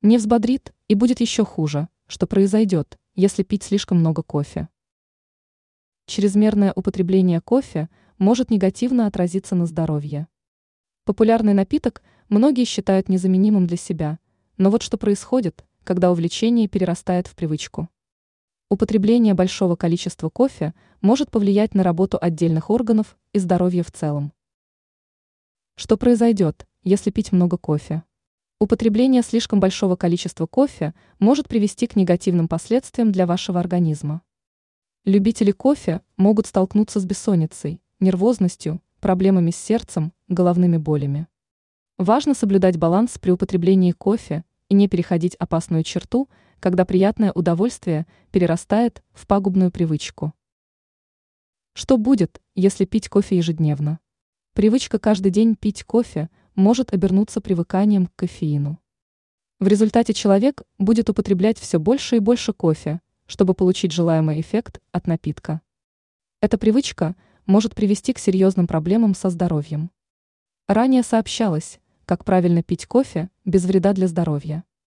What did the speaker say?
Не взбодрит и будет еще хуже, что произойдет, если пить слишком много кофе. Чрезмерное употребление кофе может негативно отразиться на здоровье. Популярный напиток многие считают незаменимым для себя, но вот что происходит, когда увлечение перерастает в привычку. Употребление большого количества кофе может повлиять на работу отдельных органов и здоровье в целом. Что произойдет, если пить много кофе? Употребление слишком большого количества кофе может привести к негативным последствиям для вашего организма. Любители кофе могут столкнуться с бессонницей, нервозностью, проблемами с сердцем, головными болями. Важно соблюдать баланс при употреблении кофе и не переходить опасную черту, когда приятное удовольствие перерастает в пагубную привычку. Что будет, если пить кофе ежедневно? Привычка каждый день пить кофе может обернуться привыканием к кофеину. В результате человек будет употреблять все больше и больше кофе, чтобы получить желаемый эффект от напитка. Эта привычка может привести к серьезным проблемам со здоровьем. Ранее сообщалось, как правильно пить кофе без вреда для здоровья.